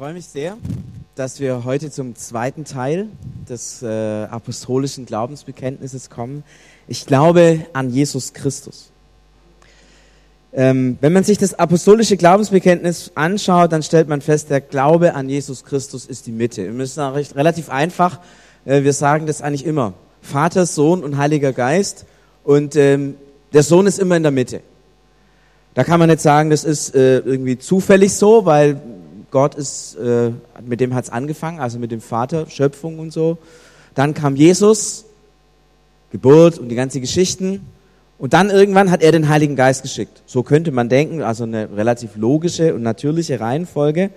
freue mich sehr, dass wir heute zum zweiten Teil des äh, apostolischen Glaubensbekenntnisses kommen. Ich glaube an Jesus Christus. Ähm, wenn man sich das apostolische Glaubensbekenntnis anschaut, dann stellt man fest, der Glaube an Jesus Christus ist die Mitte. Wir müssen recht, relativ einfach, äh, wir sagen das eigentlich immer. Vater, Sohn und Heiliger Geist. Und ähm, der Sohn ist immer in der Mitte. Da kann man nicht sagen, das ist äh, irgendwie zufällig so, weil Gott ist, äh, mit dem hat es angefangen, also mit dem Vater, Schöpfung und so. Dann kam Jesus, Geburt und die ganzen Geschichten. Und dann irgendwann hat er den Heiligen Geist geschickt. So könnte man denken, also eine relativ logische und natürliche Reihenfolge.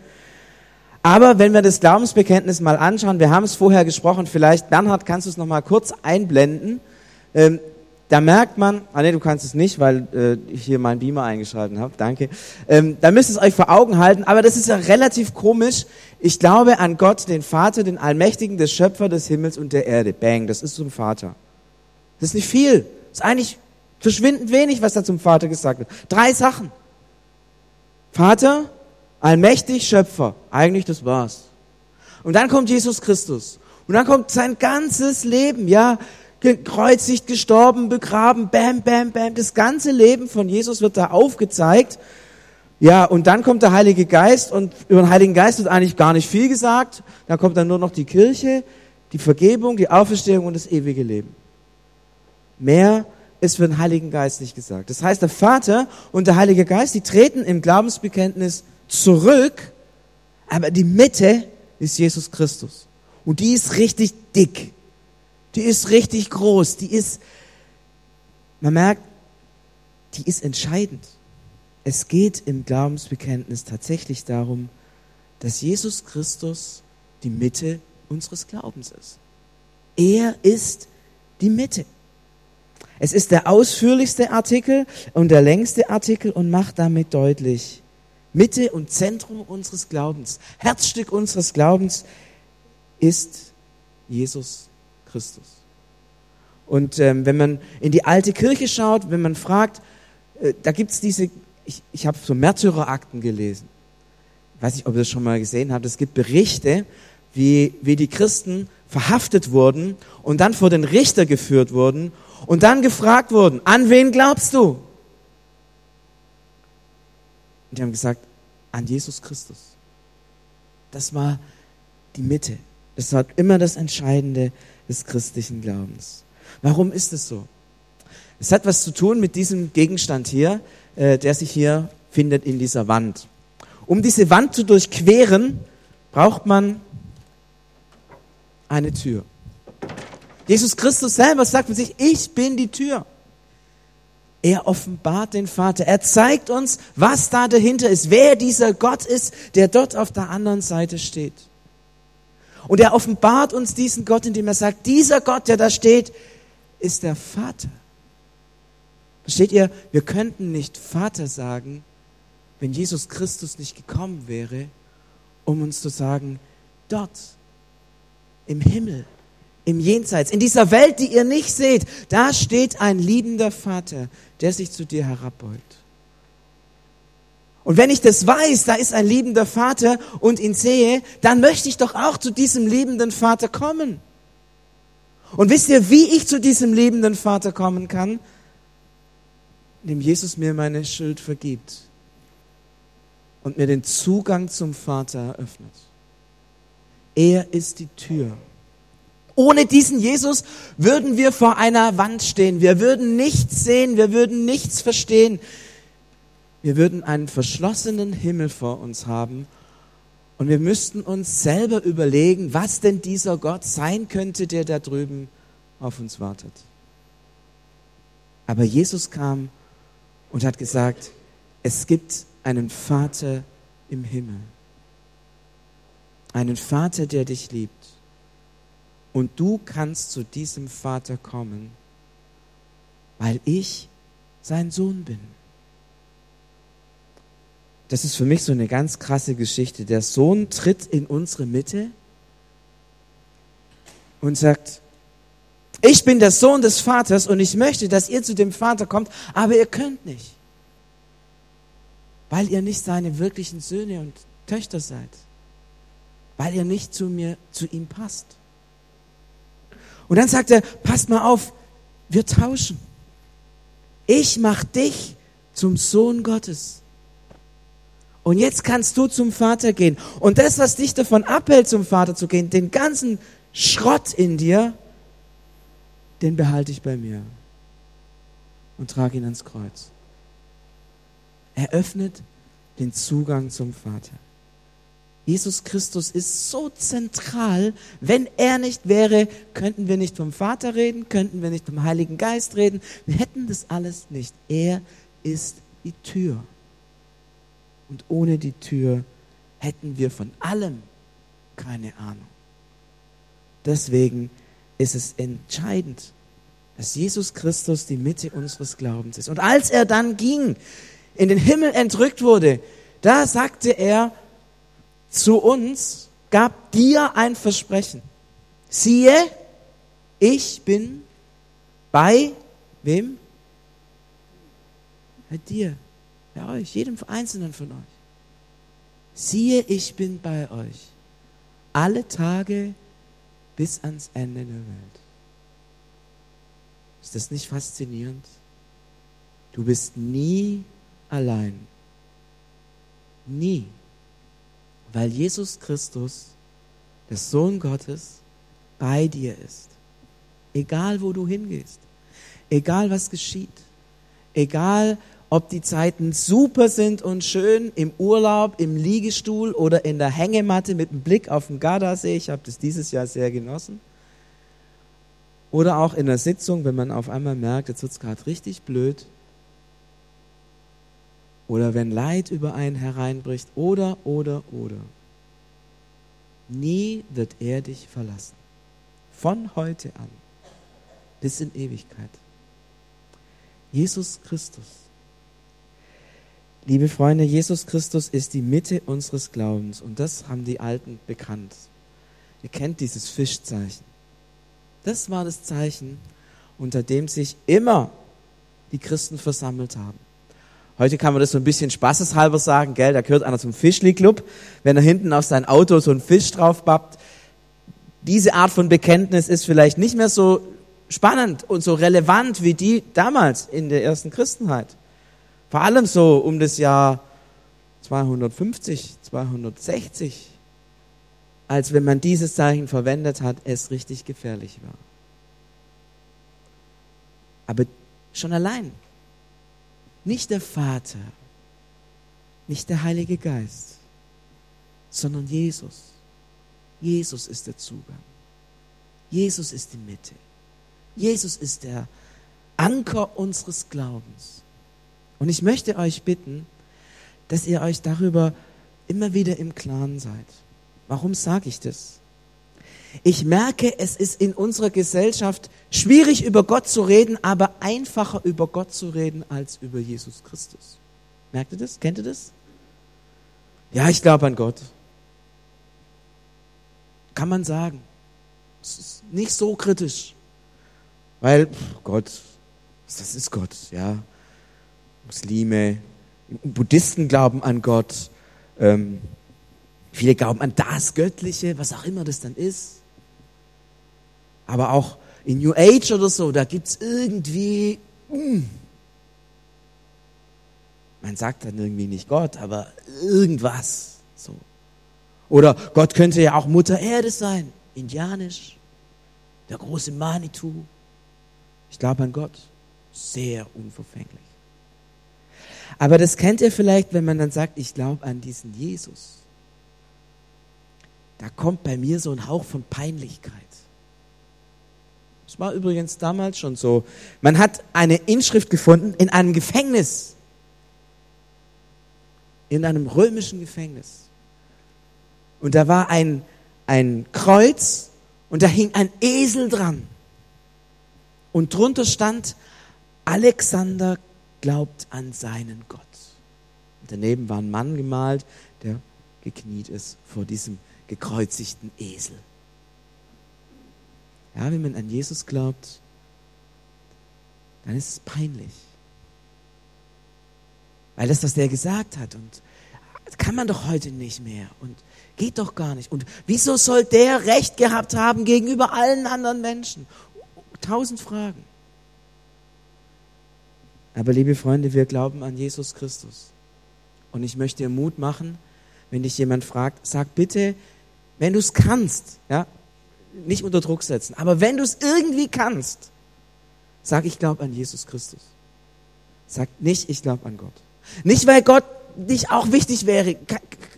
Aber wenn wir das Glaubensbekenntnis mal anschauen, wir haben es vorher gesprochen, vielleicht, Bernhard, kannst du es nochmal kurz einblenden. Ähm, da merkt man, ah nee, du kannst es nicht, weil äh, ich hier meinen Beamer eingeschalten habe, danke. Ähm, da müsst ihr es euch vor Augen halten, aber das ist ja relativ komisch. Ich glaube an Gott, den Vater, den Allmächtigen, des Schöpfer des Himmels und der Erde. Bang, das ist zum Vater. Das ist nicht viel. Das ist eigentlich verschwindend wenig, was da zum Vater gesagt wird. Drei Sachen. Vater, allmächtig, Schöpfer. Eigentlich das war's. Und dann kommt Jesus Christus. Und dann kommt sein ganzes Leben, ja, gekreuzigt, gestorben, begraben, bam, bam, bam. Das ganze Leben von Jesus wird da aufgezeigt. Ja, und dann kommt der Heilige Geist und über den Heiligen Geist wird eigentlich gar nicht viel gesagt. Da kommt dann nur noch die Kirche, die Vergebung, die Auferstehung und das ewige Leben. Mehr ist für den Heiligen Geist nicht gesagt. Das heißt, der Vater und der Heilige Geist, die treten im Glaubensbekenntnis zurück, aber die Mitte ist Jesus Christus. Und die ist richtig dick. Die ist richtig groß. Die ist, man merkt, die ist entscheidend. Es geht im Glaubensbekenntnis tatsächlich darum, dass Jesus Christus die Mitte unseres Glaubens ist. Er ist die Mitte. Es ist der ausführlichste Artikel und der längste Artikel und macht damit deutlich, Mitte und Zentrum unseres Glaubens, Herzstück unseres Glaubens ist Jesus Christus. Und ähm, wenn man in die alte Kirche schaut, wenn man fragt, äh, da gibt's diese, ich, ich habe so Märtyrerakten gelesen. Ich weiß nicht, ob ihr das schon mal gesehen habt. Es gibt Berichte, wie, wie die Christen verhaftet wurden und dann vor den Richter geführt wurden und dann gefragt wurden, an wen glaubst du? Und die haben gesagt, an Jesus Christus. Das war die Mitte. Das war immer das Entscheidende des christlichen Glaubens. Warum ist es so? Es hat was zu tun mit diesem Gegenstand hier, äh, der sich hier findet in dieser Wand. Um diese Wand zu durchqueren, braucht man eine Tür. Jesus Christus selber sagt von sich, ich bin die Tür. Er offenbart den Vater. Er zeigt uns, was da dahinter ist, wer dieser Gott ist, der dort auf der anderen Seite steht. Und er offenbart uns diesen Gott, indem er sagt, dieser Gott, der da steht, ist der Vater. Versteht ihr? Wir könnten nicht Vater sagen, wenn Jesus Christus nicht gekommen wäre, um uns zu sagen, dort im Himmel, im Jenseits, in dieser Welt, die ihr nicht seht, da steht ein liebender Vater, der sich zu dir herabbeugt. Und wenn ich das weiß, da ist ein liebender Vater und ihn sehe, dann möchte ich doch auch zu diesem liebenden Vater kommen. Und wisst ihr, wie ich zu diesem liebenden Vater kommen kann? Indem Jesus mir meine Schuld vergibt und mir den Zugang zum Vater eröffnet. Er ist die Tür. Ohne diesen Jesus würden wir vor einer Wand stehen. Wir würden nichts sehen, wir würden nichts verstehen. Wir würden einen verschlossenen Himmel vor uns haben und wir müssten uns selber überlegen, was denn dieser Gott sein könnte, der da drüben auf uns wartet. Aber Jesus kam und hat gesagt, es gibt einen Vater im Himmel. Einen Vater, der dich liebt. Und du kannst zu diesem Vater kommen, weil ich sein Sohn bin. Das ist für mich so eine ganz krasse Geschichte. Der Sohn tritt in unsere Mitte und sagt, ich bin der Sohn des Vaters und ich möchte, dass ihr zu dem Vater kommt, aber ihr könnt nicht, weil ihr nicht seine wirklichen Söhne und Töchter seid. weil ihr nicht zu mir, zu ihm passt. Und dann sagt er, passt mal auf, wir tauschen. Ich mach dich zum Sohn Gottes. Und jetzt kannst du zum Vater gehen. Und das, was dich davon abhält, zum Vater zu gehen, den ganzen Schrott in dir, den behalte ich bei mir und trage ihn ans Kreuz. Er öffnet den Zugang zum Vater. Jesus Christus ist so zentral. Wenn er nicht wäre, könnten wir nicht vom Vater reden, könnten wir nicht vom Heiligen Geist reden. Wir hätten das alles nicht. Er ist die Tür. Und ohne die Tür hätten wir von allem keine Ahnung. Deswegen ist es entscheidend, dass Jesus Christus die Mitte unseres Glaubens ist. Und als er dann ging, in den Himmel entrückt wurde, da sagte er zu uns, gab dir ein Versprechen. Siehe, ich bin bei wem? Bei dir, bei euch, jedem Einzelnen von euch. Siehe, ich bin bei euch alle Tage bis ans Ende der Welt. Ist das nicht faszinierend? Du bist nie allein. Nie. Weil Jesus Christus, der Sohn Gottes, bei dir ist. Egal wo du hingehst. Egal was geschieht. Egal ob die Zeiten super sind und schön im Urlaub, im Liegestuhl oder in der Hängematte mit dem Blick auf den Gardasee. Ich habe das dieses Jahr sehr genossen. Oder auch in der Sitzung, wenn man auf einmal merkt, jetzt wird es gerade richtig blöd oder wenn Leid über einen hereinbricht oder, oder, oder. Nie wird er dich verlassen. Von heute an bis in Ewigkeit. Jesus Christus. Liebe Freunde, Jesus Christus ist die Mitte unseres Glaubens und das haben die Alten bekannt. Ihr kennt dieses Fischzeichen. Das war das Zeichen, unter dem sich immer die Christen versammelt haben. Heute kann man das so ein bisschen spaßeshalber sagen, gell, da gehört einer zum Fischli-Club, wenn er hinten auf sein Auto so einen Fisch drauf pappt. Diese Art von Bekenntnis ist vielleicht nicht mehr so spannend und so relevant wie die damals in der ersten Christenheit. Vor allem so um das Jahr 250, 260, als wenn man dieses Zeichen verwendet hat, es richtig gefährlich war. Aber schon allein nicht der Vater, nicht der Heilige Geist, sondern Jesus. Jesus ist der Zugang. Jesus ist die Mitte. Jesus ist der Anker unseres Glaubens. Und ich möchte euch bitten, dass ihr euch darüber immer wieder im Klaren seid. Warum sage ich das? Ich merke, es ist in unserer Gesellschaft schwierig über Gott zu reden, aber einfacher über Gott zu reden als über Jesus Christus. Merkt ihr das? Kennt ihr das? Ja, ich glaube an Gott. Kann man sagen. Es ist nicht so kritisch. Weil pff, Gott, das ist Gott, ja. Muslime, Buddhisten glauben an Gott. Ähm, viele glauben an das Göttliche, was auch immer das dann ist. Aber auch in New Age oder so, da gibt's irgendwie, mh, hm. man sagt dann irgendwie nicht Gott, aber irgendwas. So. Oder Gott könnte ja auch Mutter Erde sein, indianisch, der große Manitou. Ich glaube an Gott, sehr unverfänglich. Aber das kennt ihr vielleicht, wenn man dann sagt, ich glaube an diesen Jesus. Da kommt bei mir so ein Hauch von Peinlichkeit. Das war übrigens damals schon so. Man hat eine Inschrift gefunden in einem Gefängnis. In einem römischen Gefängnis. Und da war ein, ein Kreuz und da hing ein Esel dran. Und drunter stand, Alexander glaubt an seinen Gott. Und daneben war ein Mann gemalt, der gekniet ist vor diesem gekreuzigten Esel. Ja, wenn man an Jesus glaubt, dann ist es peinlich. Weil das, was der gesagt hat, und das kann man doch heute nicht mehr und geht doch gar nicht. Und wieso soll der Recht gehabt haben gegenüber allen anderen Menschen? Tausend Fragen. Aber liebe Freunde, wir glauben an Jesus Christus. Und ich möchte dir Mut machen, wenn dich jemand fragt, sag bitte, wenn du es kannst, ja, nicht unter Druck setzen, aber wenn du es irgendwie kannst, sag, ich glaube an Jesus Christus. Sag nicht, ich glaube an Gott. Nicht, weil Gott nicht auch wichtig wäre,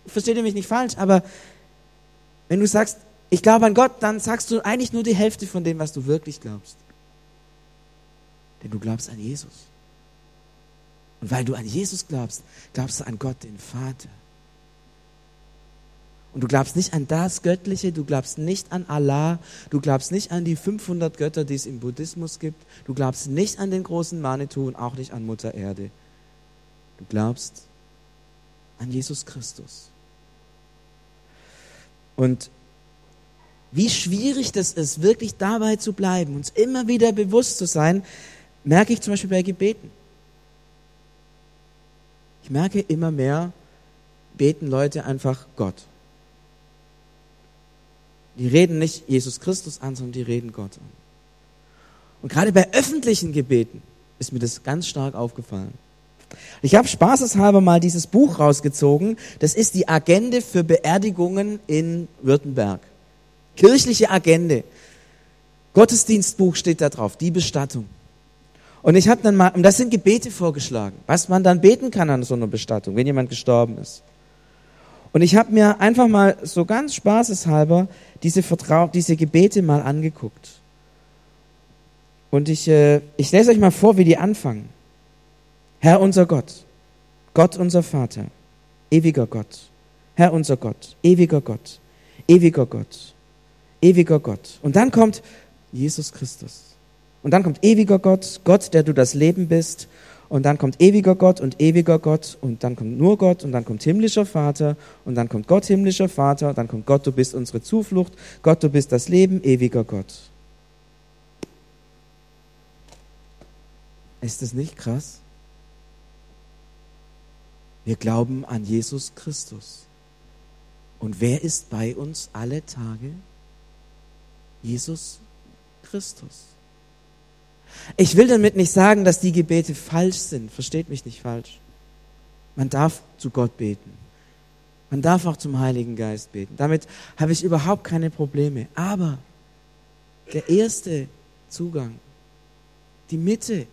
versteht ihr mich nicht falsch, aber wenn du sagst, ich glaube an Gott, dann sagst du eigentlich nur die Hälfte von dem, was du wirklich glaubst. Denn du glaubst an Jesus. Und weil du an Jesus glaubst, glaubst du an Gott, den Vater. Und du glaubst nicht an das Göttliche, du glaubst nicht an Allah, du glaubst nicht an die 500 Götter, die es im Buddhismus gibt, du glaubst nicht an den großen Manitou und auch nicht an Mutter Erde. Du glaubst an Jesus Christus. Und wie schwierig das ist, wirklich dabei zu bleiben, uns immer wieder bewusst zu sein, merke ich zum Beispiel bei Gebeten. Ich merke immer mehr, beten Leute einfach Gott. Die reden nicht Jesus Christus an, sondern die reden Gott an. Und gerade bei öffentlichen Gebeten ist mir das ganz stark aufgefallen. Ich habe spaßeshalber mal dieses Buch rausgezogen. Das ist die Agende für Beerdigungen in Württemberg. Kirchliche Agende. Gottesdienstbuch steht da drauf, die Bestattung. Und ich habe dann mal, und das sind Gebete vorgeschlagen, was man dann beten kann an so einer Bestattung, wenn jemand gestorben ist. Und ich habe mir einfach mal so ganz spaßeshalber diese, Vertrau diese Gebete mal angeguckt. Und ich, äh, ich lese euch mal vor, wie die anfangen. Herr unser Gott, Gott unser Vater, ewiger Gott, Herr unser Gott, ewiger Gott, ewiger Gott, ewiger Gott. Und dann kommt Jesus Christus. Und dann kommt ewiger Gott, Gott, der du das Leben bist und dann kommt ewiger Gott und ewiger Gott und dann kommt nur Gott und dann kommt himmlischer Vater und dann kommt Gott himmlischer Vater, dann kommt Gott, du bist unsere Zuflucht, Gott, du bist das Leben, ewiger Gott. Ist das nicht krass? Wir glauben an Jesus Christus. Und wer ist bei uns alle Tage? Jesus Christus. Ich will damit nicht sagen, dass die Gebete falsch sind. Versteht mich nicht falsch. Man darf zu Gott beten. Man darf auch zum Heiligen Geist beten. Damit habe ich überhaupt keine Probleme. Aber der erste Zugang, die Mitte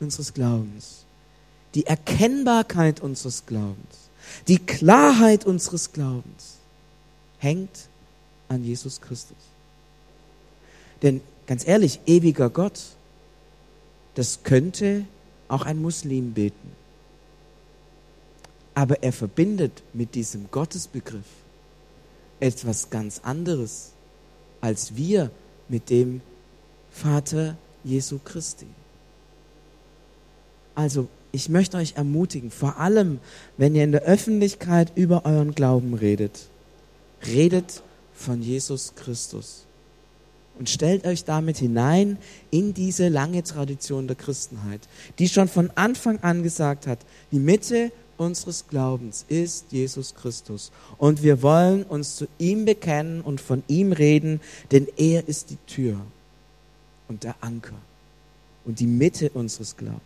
unseres Glaubens, die Erkennbarkeit unseres Glaubens, die Klarheit unseres Glaubens hängt an Jesus Christus. Denn ganz ehrlich, ewiger Gott, das könnte auch ein Muslim beten. Aber er verbindet mit diesem Gottesbegriff etwas ganz anderes als wir mit dem Vater Jesu Christi. Also, ich möchte euch ermutigen, vor allem, wenn ihr in der Öffentlichkeit über euren Glauben redet, redet von Jesus Christus und stellt euch damit hinein in diese lange Tradition der Christenheit, die schon von Anfang an gesagt hat, die Mitte unseres Glaubens ist Jesus Christus. Und wir wollen uns zu ihm bekennen und von ihm reden, denn er ist die Tür und der Anker und die Mitte unseres Glaubens.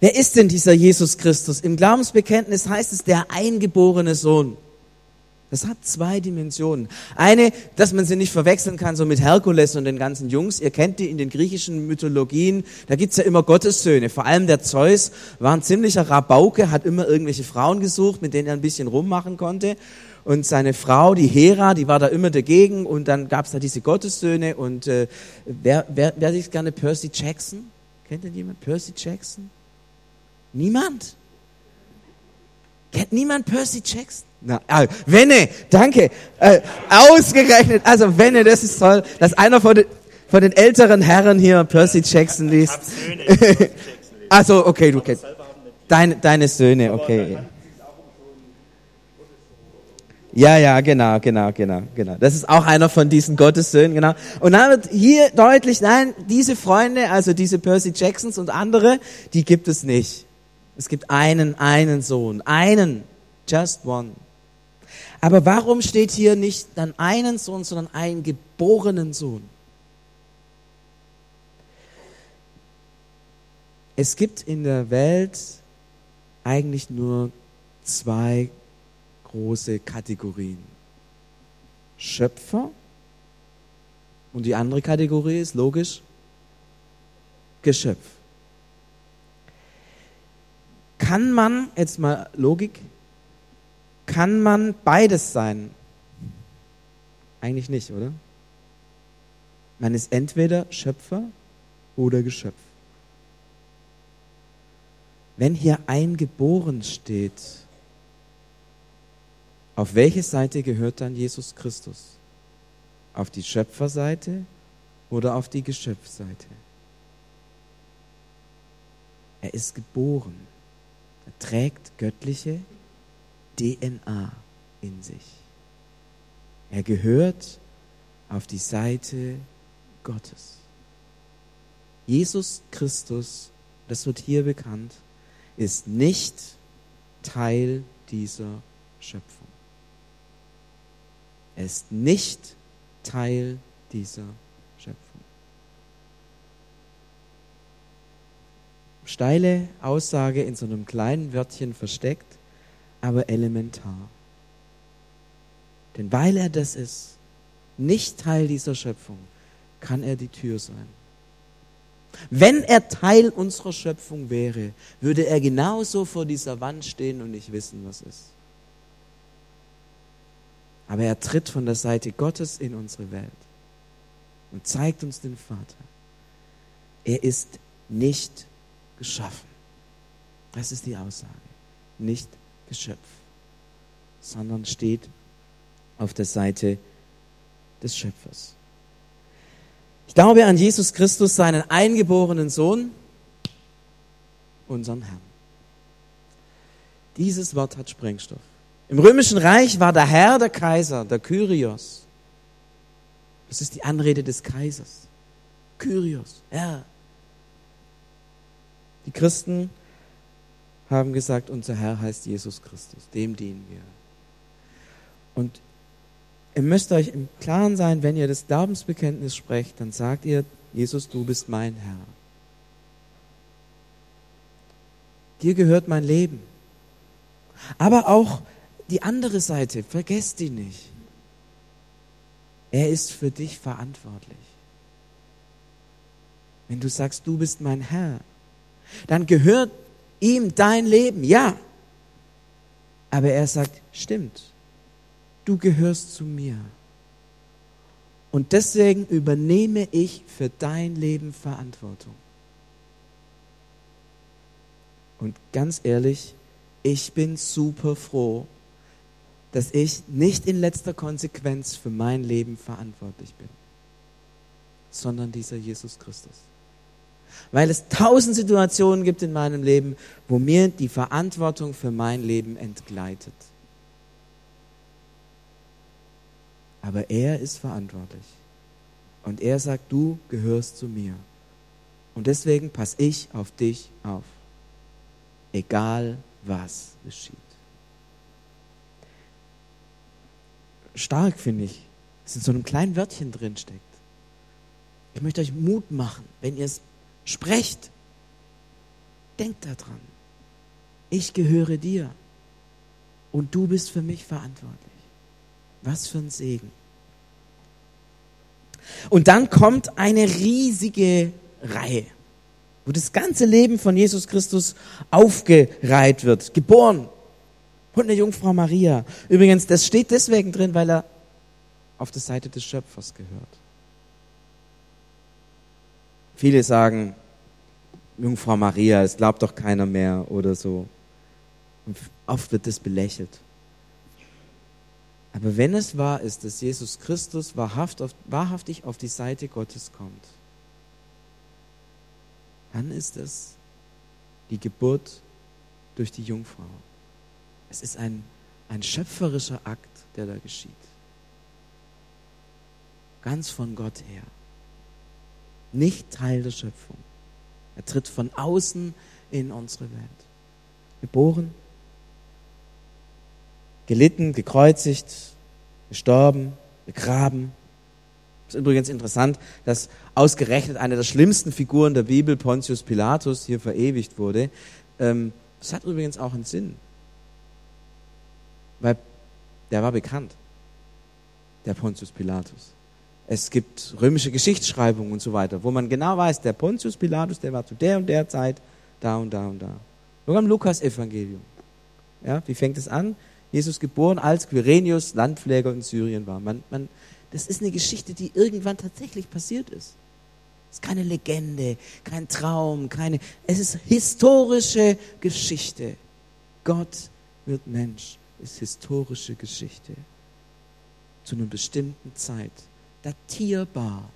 Wer ist denn dieser Jesus Christus? Im Glaubensbekenntnis heißt es der eingeborene Sohn. Das hat zwei Dimensionen. Eine, dass man sie nicht verwechseln kann, so mit Herkules und den ganzen Jungs. Ihr kennt die in den griechischen Mythologien. Da gibt's ja immer Gottessöhne. Vor allem der Zeus war ein ziemlicher Rabauke, hat immer irgendwelche Frauen gesucht, mit denen er ein bisschen rummachen konnte. Und seine Frau, die Hera, die war da immer dagegen. Und dann gab's da diese Gottessöhne. Und äh, wer, wer, wer sich gerne Percy Jackson? Kennt denn jemand Percy Jackson? Niemand? Kennt niemand Percy Jackson? Na, ah, Wenne, danke. Äh, ausgerechnet, also Wenne, das ist toll, dass einer von den, von den älteren Herren hier Percy Jackson liest. also, okay, du kennst. Deine, deine Söhne, okay. Ja, ja, genau, genau, genau, genau. Das ist auch einer von diesen Gottessöhnen, genau. Und dann wird hier deutlich, nein, diese Freunde, also diese Percy Jacksons und andere, die gibt es nicht. Es gibt einen, einen Sohn, einen, just one. Aber warum steht hier nicht dann einen Sohn, sondern einen geborenen Sohn? Es gibt in der Welt eigentlich nur zwei große Kategorien. Schöpfer und die andere Kategorie ist logisch Geschöpf. Kann man, jetzt mal Logik, kann man beides sein? Eigentlich nicht, oder? Man ist entweder Schöpfer oder Geschöpf. Wenn hier eingeboren steht, auf welche Seite gehört dann Jesus Christus? Auf die Schöpferseite oder auf die Geschöpfseite? Er ist geboren. Er trägt göttliche DNA in sich. Er gehört auf die Seite Gottes. Jesus Christus, das wird hier bekannt, ist nicht Teil dieser Schöpfung. Er ist nicht Teil dieser Schöpfung. Steile Aussage in so einem kleinen Wörtchen versteckt, aber elementar. Denn weil er das ist, nicht Teil dieser Schöpfung, kann er die Tür sein. Wenn er Teil unserer Schöpfung wäre, würde er genauso vor dieser Wand stehen und nicht wissen, was ist. Aber er tritt von der Seite Gottes in unsere Welt und zeigt uns den Vater. Er ist nicht geschaffen. Das ist die Aussage. Nicht Geschöpf, sondern steht auf der Seite des Schöpfers. Ich glaube an Jesus Christus, seinen eingeborenen Sohn, unseren Herrn. Dieses Wort hat Sprengstoff. Im römischen Reich war der Herr der Kaiser, der Kyrios. Das ist die Anrede des Kaisers. Kyrios, Herr. Die Christen haben gesagt, unser Herr heißt Jesus Christus, dem dienen wir. Und ihr müsst euch im Klaren sein, wenn ihr das Glaubensbekenntnis sprecht, dann sagt ihr, Jesus, du bist mein Herr. Dir gehört mein Leben. Aber auch die andere Seite, vergesst die nicht. Er ist für dich verantwortlich. Wenn du sagst, du bist mein Herr, dann gehört ihm dein Leben, ja. Aber er sagt, stimmt, du gehörst zu mir. Und deswegen übernehme ich für dein Leben Verantwortung. Und ganz ehrlich, ich bin super froh, dass ich nicht in letzter Konsequenz für mein Leben verantwortlich bin, sondern dieser Jesus Christus. Weil es tausend Situationen gibt in meinem Leben, wo mir die Verantwortung für mein Leben entgleitet. Aber er ist verantwortlich. Und er sagt, du gehörst zu mir. Und deswegen passe ich auf dich auf. Egal was geschieht. Stark finde ich, dass in so einem kleinen Wörtchen drin steckt. Ich möchte euch Mut machen, wenn ihr es sprecht. Denkt daran. Ich gehöre dir. Und du bist für mich verantwortlich. Was für ein Segen. Und dann kommt eine riesige Reihe, wo das ganze Leben von Jesus Christus aufgereiht wird. Geboren von der Jungfrau Maria. Übrigens, das steht deswegen drin, weil er auf der Seite des Schöpfers gehört. Viele sagen, Jungfrau Maria, es glaubt doch keiner mehr oder so. Und oft wird das belächelt. Aber wenn es wahr ist, dass Jesus Christus wahrhaftig auf die Seite Gottes kommt, dann ist es die Geburt durch die Jungfrau. Es ist ein, ein schöpferischer Akt, der da geschieht. Ganz von Gott her nicht Teil der Schöpfung. Er tritt von außen in unsere Welt. geboren, gelitten, gekreuzigt, gestorben, begraben. Das ist übrigens interessant, dass ausgerechnet eine der schlimmsten Figuren der Bibel, Pontius Pilatus, hier verewigt wurde. Ähm, das hat übrigens auch einen Sinn. Weil der war bekannt, der Pontius Pilatus. Es gibt römische Geschichtsschreibungen und so weiter, wo man genau weiß, der Pontius Pilatus, der war zu der und der Zeit da und da und da. Sogar im Lukas-Evangelium. Ja, wie fängt es an? Jesus geboren, als Quirinius Landpfleger in Syrien war. Man, man, das ist eine Geschichte, die irgendwann tatsächlich passiert ist. Es ist keine Legende, kein Traum, keine. Es ist historische Geschichte. Gott wird Mensch, ist historische Geschichte. Zu einer bestimmten Zeit. Datierbar.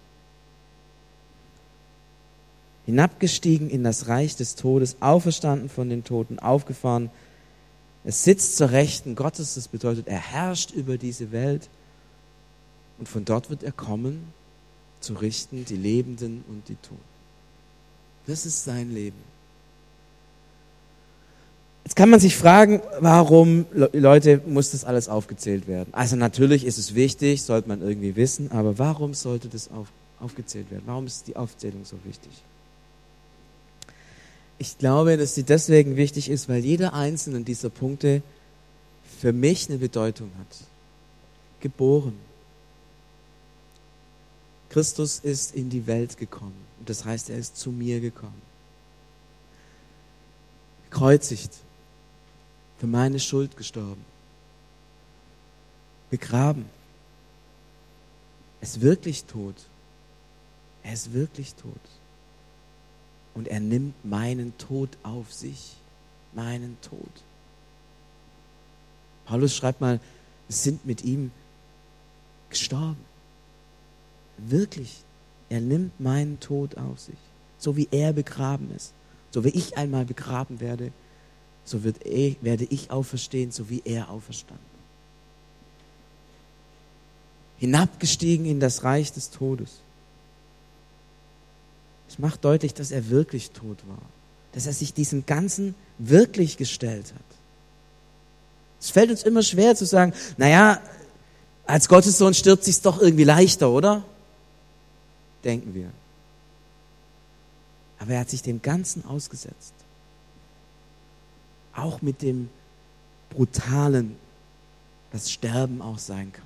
Hinabgestiegen in das Reich des Todes, auferstanden von den Toten, aufgefahren es sitzt zur Rechten Gottes, das bedeutet, er herrscht über diese Welt. Und von dort wird er kommen, zu richten die Lebenden und die Toten. Das ist sein Leben. Jetzt kann man sich fragen, warum, Leute, muss das alles aufgezählt werden? Also natürlich ist es wichtig, sollte man irgendwie wissen, aber warum sollte das auf, aufgezählt werden? Warum ist die Aufzählung so wichtig? Ich glaube, dass sie deswegen wichtig ist, weil jeder einzelne dieser Punkte für mich eine Bedeutung hat. Geboren. Christus ist in die Welt gekommen. Das heißt, er ist zu mir gekommen. Gekreuzigt. Für meine Schuld gestorben. Begraben. Er ist wirklich tot. Er ist wirklich tot und er nimmt meinen Tod auf sich. Meinen Tod. Paulus schreibt mal, es sind mit ihm gestorben. Wirklich. Er nimmt meinen Tod auf sich. So wie er begraben ist. So wie ich einmal begraben werde, so wird er, werde ich auferstehen, so wie er auferstanden. Hinabgestiegen in das Reich des Todes. Es macht deutlich, dass er wirklich tot war. Dass er sich diesem Ganzen wirklich gestellt hat. Es fällt uns immer schwer zu sagen, naja, als Gottessohn stirbt sich's doch irgendwie leichter, oder? Denken wir. Aber er hat sich dem Ganzen ausgesetzt. Auch mit dem Brutalen, das Sterben auch sein kann.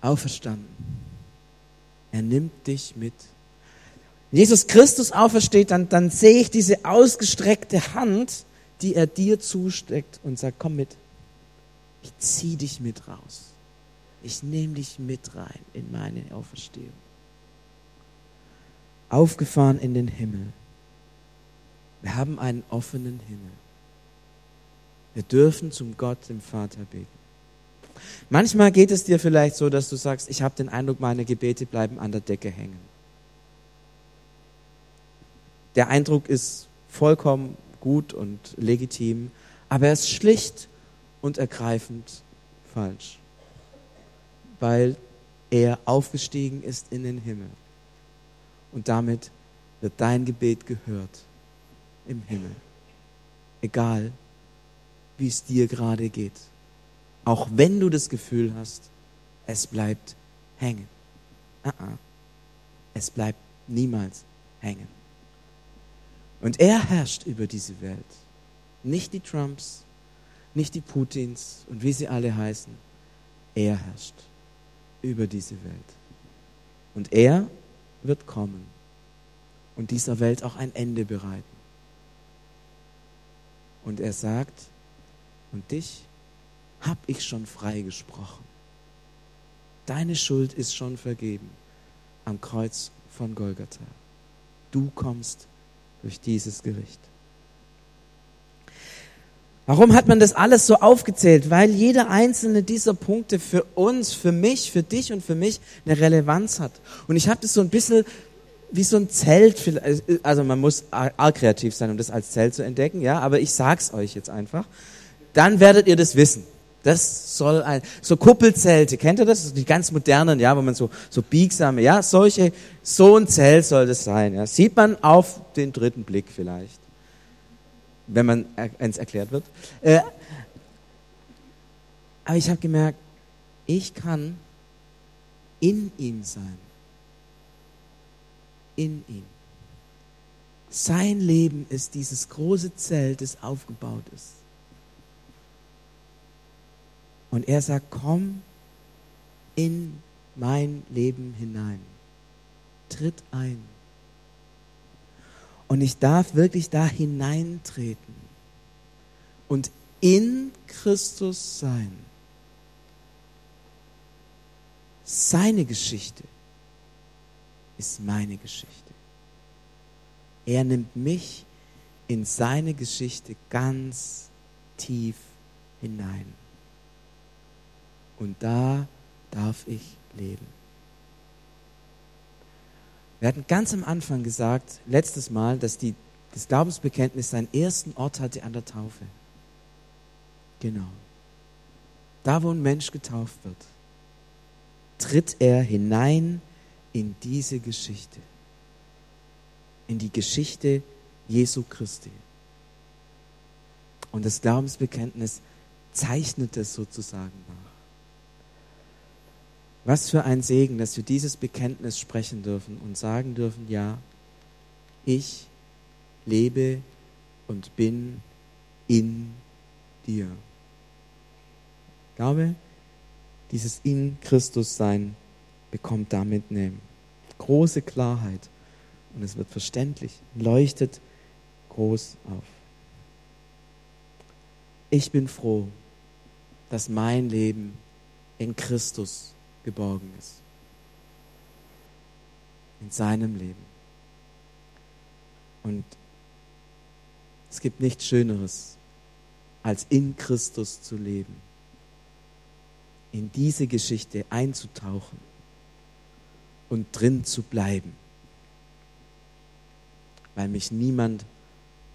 Auferstanden er nimmt dich mit. Wenn Jesus Christus aufersteht, dann, dann sehe ich diese ausgestreckte Hand, die er dir zusteckt und sagt, komm mit. Ich zieh dich mit raus. Ich nehme dich mit rein in meine Auferstehung. Aufgefahren in den Himmel. Wir haben einen offenen Himmel. Wir dürfen zum Gott, dem Vater beten. Manchmal geht es dir vielleicht so, dass du sagst, ich habe den Eindruck, meine Gebete bleiben an der Decke hängen. Der Eindruck ist vollkommen gut und legitim, aber er ist schlicht und ergreifend falsch, weil er aufgestiegen ist in den Himmel. Und damit wird dein Gebet gehört im Himmel, egal wie es dir gerade geht auch wenn du das Gefühl hast, es bleibt hängen. Uh -uh. Es bleibt niemals hängen. Und er herrscht über diese Welt. Nicht die Trumps, nicht die Putins und wie sie alle heißen. Er herrscht über diese Welt. Und er wird kommen und dieser Welt auch ein Ende bereiten. Und er sagt, und dich habe ich schon freigesprochen. Deine Schuld ist schon vergeben am Kreuz von Golgatha. Du kommst durch dieses Gericht. Warum hat man das alles so aufgezählt? Weil jeder einzelne dieser Punkte für uns, für mich, für dich und für mich eine Relevanz hat. Und ich habe das so ein bisschen wie so ein Zelt, also man muss arg kreativ sein, um das als Zelt zu entdecken, ja, aber ich sag's euch jetzt einfach. Dann werdet ihr das wissen. Das soll ein, so Kuppelzelte, kennt ihr das? Die ganz modernen, ja, wo man so, so biegsame, ja, solche, so ein Zelt soll das sein, ja. Sieht man auf den dritten Blick vielleicht. wenn man eins erklärt wird. Äh, aber ich habe gemerkt, ich kann in ihm sein. In ihm. Sein Leben ist dieses große Zelt, das aufgebaut ist. Und er sagt, komm in mein Leben hinein. Tritt ein. Und ich darf wirklich da hineintreten und in Christus sein. Seine Geschichte ist meine Geschichte. Er nimmt mich in seine Geschichte ganz tief hinein. Und da darf ich leben. Wir hatten ganz am Anfang gesagt, letztes Mal, dass die, das Glaubensbekenntnis seinen ersten Ort hatte an der Taufe. Genau. Da, wo ein Mensch getauft wird, tritt er hinein in diese Geschichte. In die Geschichte Jesu Christi. Und das Glaubensbekenntnis zeichnet es sozusagen nach. Was für ein Segen, dass wir dieses Bekenntnis sprechen dürfen und sagen dürfen, ja, ich lebe und bin in dir. Ich glaube, dieses in Christus sein bekommt damit eine große Klarheit und es wird verständlich, leuchtet groß auf. Ich bin froh, dass mein Leben in Christus geborgen ist. In seinem Leben. Und es gibt nichts Schöneres, als in Christus zu leben. In diese Geschichte einzutauchen und drin zu bleiben. Weil mich niemand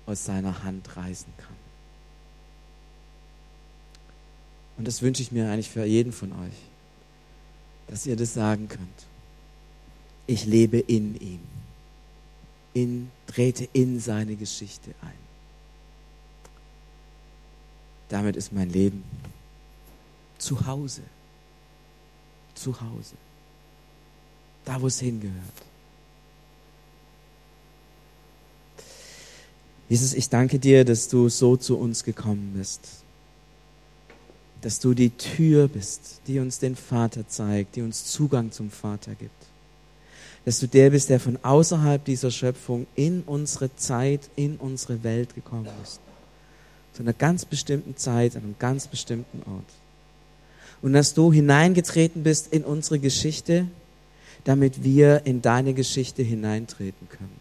aus seiner Hand reißen kann. Und das wünsche ich mir eigentlich für jeden von euch dass ihr das sagen könnt. Ich lebe in ihm. In, trete in seine Geschichte ein. Damit ist mein Leben zu Hause. Zu Hause. Da, wo es hingehört. Jesus, ich danke dir, dass du so zu uns gekommen bist dass du die Tür bist, die uns den Vater zeigt, die uns Zugang zum Vater gibt. Dass du der bist, der von außerhalb dieser Schöpfung in unsere Zeit, in unsere Welt gekommen ist. Zu einer ganz bestimmten Zeit, an einem ganz bestimmten Ort. Und dass du hineingetreten bist in unsere Geschichte, damit wir in deine Geschichte hineintreten können.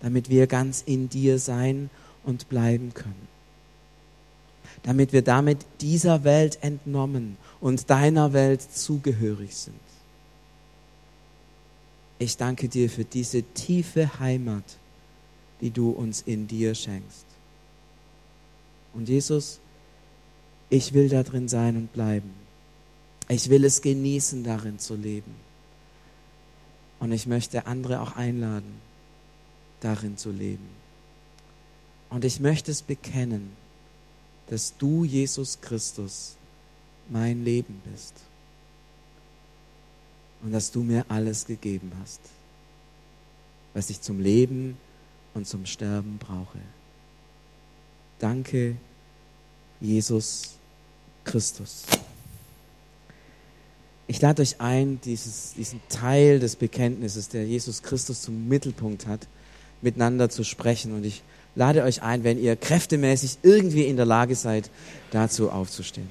Damit wir ganz in dir sein und bleiben können damit wir damit dieser Welt entnommen und deiner Welt zugehörig sind. Ich danke dir für diese tiefe Heimat, die du uns in dir schenkst. Und Jesus, ich will da drin sein und bleiben. Ich will es genießen, darin zu leben. Und ich möchte andere auch einladen, darin zu leben. Und ich möchte es bekennen, dass du, Jesus Christus, mein Leben bist und dass du mir alles gegeben hast, was ich zum Leben und zum Sterben brauche. Danke, Jesus Christus. Ich lade euch ein, dieses, diesen Teil des Bekenntnisses, der Jesus Christus zum Mittelpunkt hat, miteinander zu sprechen. Und ich lade euch ein, wenn ihr kräftemäßig irgendwie in der Lage seid, dazu aufzustehen.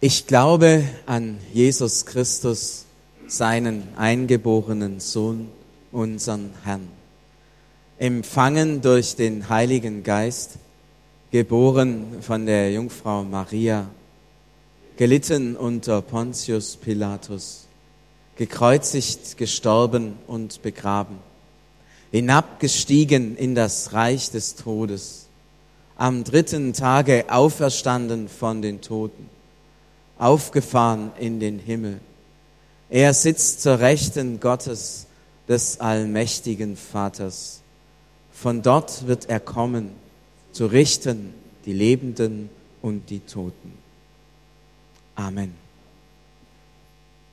Ich glaube an Jesus Christus, seinen eingeborenen Sohn, unseren Herrn, empfangen durch den Heiligen Geist, geboren von der Jungfrau Maria, gelitten unter Pontius Pilatus gekreuzigt, gestorben und begraben, hinabgestiegen in das Reich des Todes, am dritten Tage auferstanden von den Toten, aufgefahren in den Himmel, Er sitzt zur Rechten Gottes, des allmächtigen Vaters. Von dort wird er kommen, zu richten die Lebenden und die Toten. Amen.